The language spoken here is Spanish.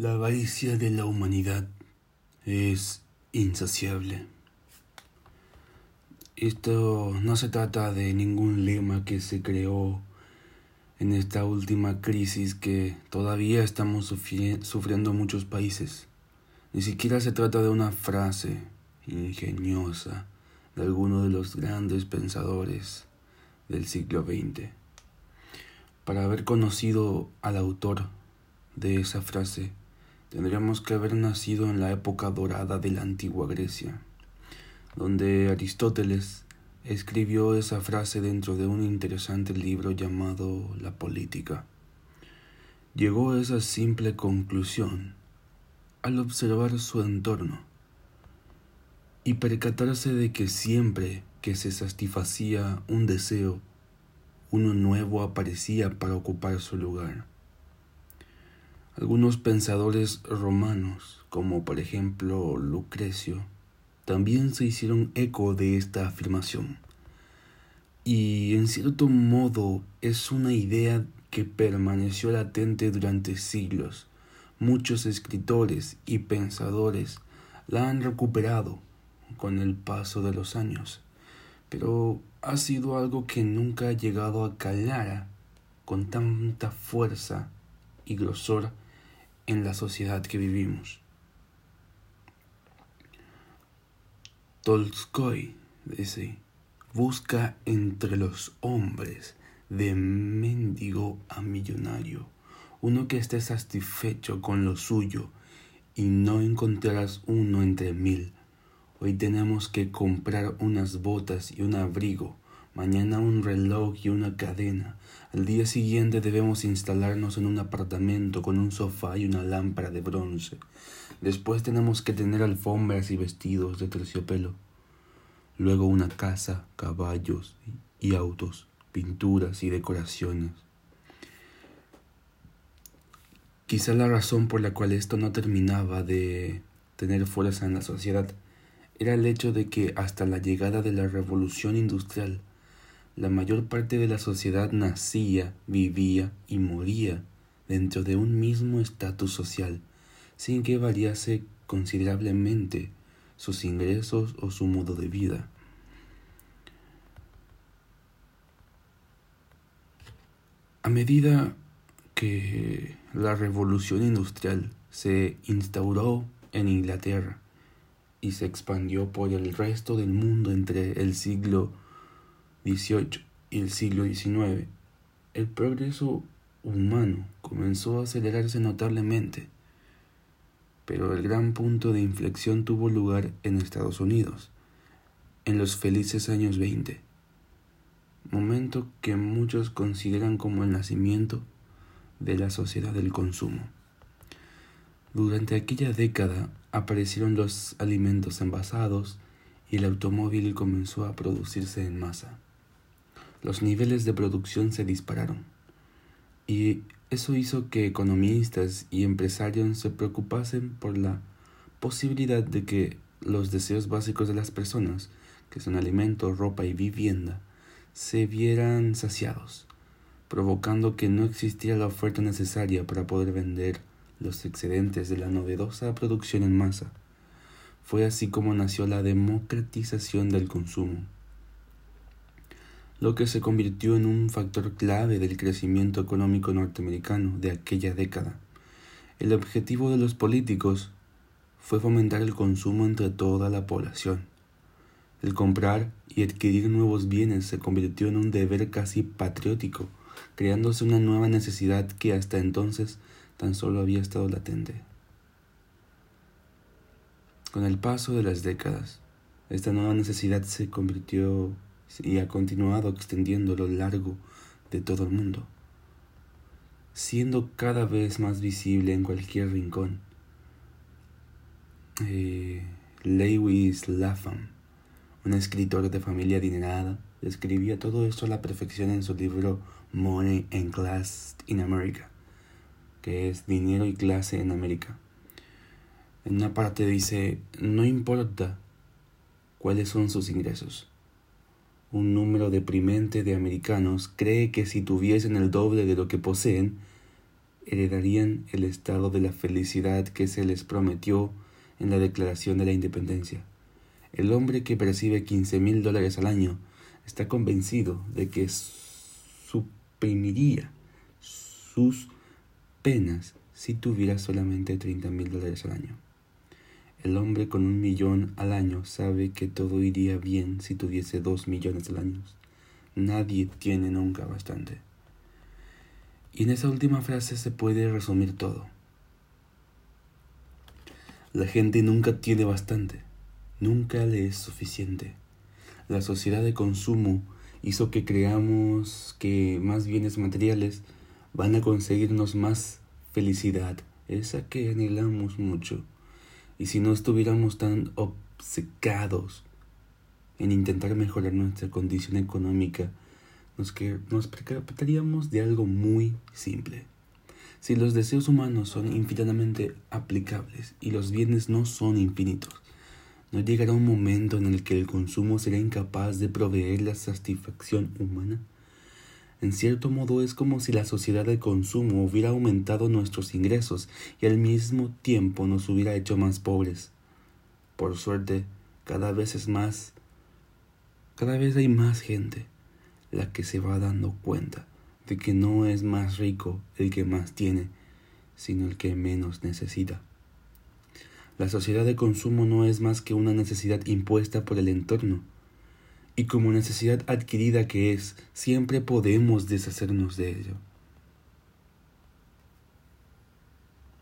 La avaricia de la humanidad es insaciable. Esto no se trata de ningún lema que se creó en esta última crisis que todavía estamos sufriendo muchos países. Ni siquiera se trata de una frase ingeniosa de alguno de los grandes pensadores del siglo XX. Para haber conocido al autor de esa frase, tendríamos que haber nacido en la época dorada de la antigua Grecia, donde Aristóteles escribió esa frase dentro de un interesante libro llamado La Política. Llegó a esa simple conclusión al observar su entorno y percatarse de que siempre que se satisfacía un deseo, uno nuevo aparecía para ocupar su lugar. Algunos pensadores romanos, como por ejemplo Lucrecio, también se hicieron eco de esta afirmación. Y en cierto modo es una idea que permaneció latente durante siglos. Muchos escritores y pensadores la han recuperado con el paso de los años, pero ha sido algo que nunca ha llegado a calar con tanta fuerza y grosor en la sociedad que vivimos. Tolstoy dice, busca entre los hombres de mendigo a millonario, uno que esté satisfecho con lo suyo, y no encontrarás uno entre mil. Hoy tenemos que comprar unas botas y un abrigo, mañana un reloj y una cadena. Al día siguiente debemos instalarnos en un apartamento con un sofá y una lámpara de bronce. Después tenemos que tener alfombras y vestidos de terciopelo. Luego una casa, caballos y autos, pinturas y decoraciones. Quizá la razón por la cual esto no terminaba de tener fuerza en la sociedad era el hecho de que hasta la llegada de la revolución industrial la mayor parte de la sociedad nacía, vivía y moría dentro de un mismo estatus social, sin que variase considerablemente sus ingresos o su modo de vida. A medida que la revolución industrial se instauró en Inglaterra y se expandió por el resto del mundo entre el siglo Y el siglo XIX, el progreso humano comenzó a acelerarse notablemente, pero el gran punto de inflexión tuvo lugar en Estados Unidos, en los felices años 20, momento que muchos consideran como el nacimiento de la sociedad del consumo. Durante aquella década aparecieron los alimentos envasados y el automóvil comenzó a producirse en masa los niveles de producción se dispararon. Y eso hizo que economistas y empresarios se preocupasen por la posibilidad de que los deseos básicos de las personas, que son alimento, ropa y vivienda, se vieran saciados, provocando que no existiera la oferta necesaria para poder vender los excedentes de la novedosa producción en masa. Fue así como nació la democratización del consumo lo que se convirtió en un factor clave del crecimiento económico norteamericano de aquella década. El objetivo de los políticos fue fomentar el consumo entre toda la población. El comprar y adquirir nuevos bienes se convirtió en un deber casi patriótico, creándose una nueva necesidad que hasta entonces tan solo había estado latente. Con el paso de las décadas, esta nueva necesidad se convirtió y ha continuado extendiendo lo largo de todo el mundo, siendo cada vez más visible en cualquier rincón. Eh, Lewis Lapham, un escritor de familia adinerada, describía todo esto a la perfección en su libro Money and Class in America, que es Dinero y Clase en América. En una parte dice, no importa cuáles son sus ingresos, un número deprimente de americanos cree que si tuviesen el doble de lo que poseen, heredarían el estado de la felicidad que se les prometió en la Declaración de la Independencia. El hombre que percibe 15 mil dólares al año está convencido de que suprimiría sus penas si tuviera solamente 30 mil dólares al año. El hombre con un millón al año sabe que todo iría bien si tuviese dos millones al año. Nadie tiene nunca bastante. Y en esa última frase se puede resumir todo. La gente nunca tiene bastante, nunca le es suficiente. La sociedad de consumo hizo que creamos que más bienes materiales van a conseguirnos más felicidad, esa que anhelamos mucho. Y si no estuviéramos tan obcecados en intentar mejorar nuestra condición económica, nos, que, nos percataríamos de algo muy simple. Si los deseos humanos son infinitamente aplicables y los bienes no son infinitos, ¿no llegará un momento en el que el consumo será incapaz de proveer la satisfacción humana? En cierto modo es como si la sociedad de consumo hubiera aumentado nuestros ingresos y al mismo tiempo nos hubiera hecho más pobres. Por suerte, cada vez es más, cada vez hay más gente la que se va dando cuenta de que no es más rico el que más tiene, sino el que menos necesita. La sociedad de consumo no es más que una necesidad impuesta por el entorno, y como necesidad adquirida que es, siempre podemos deshacernos de ello.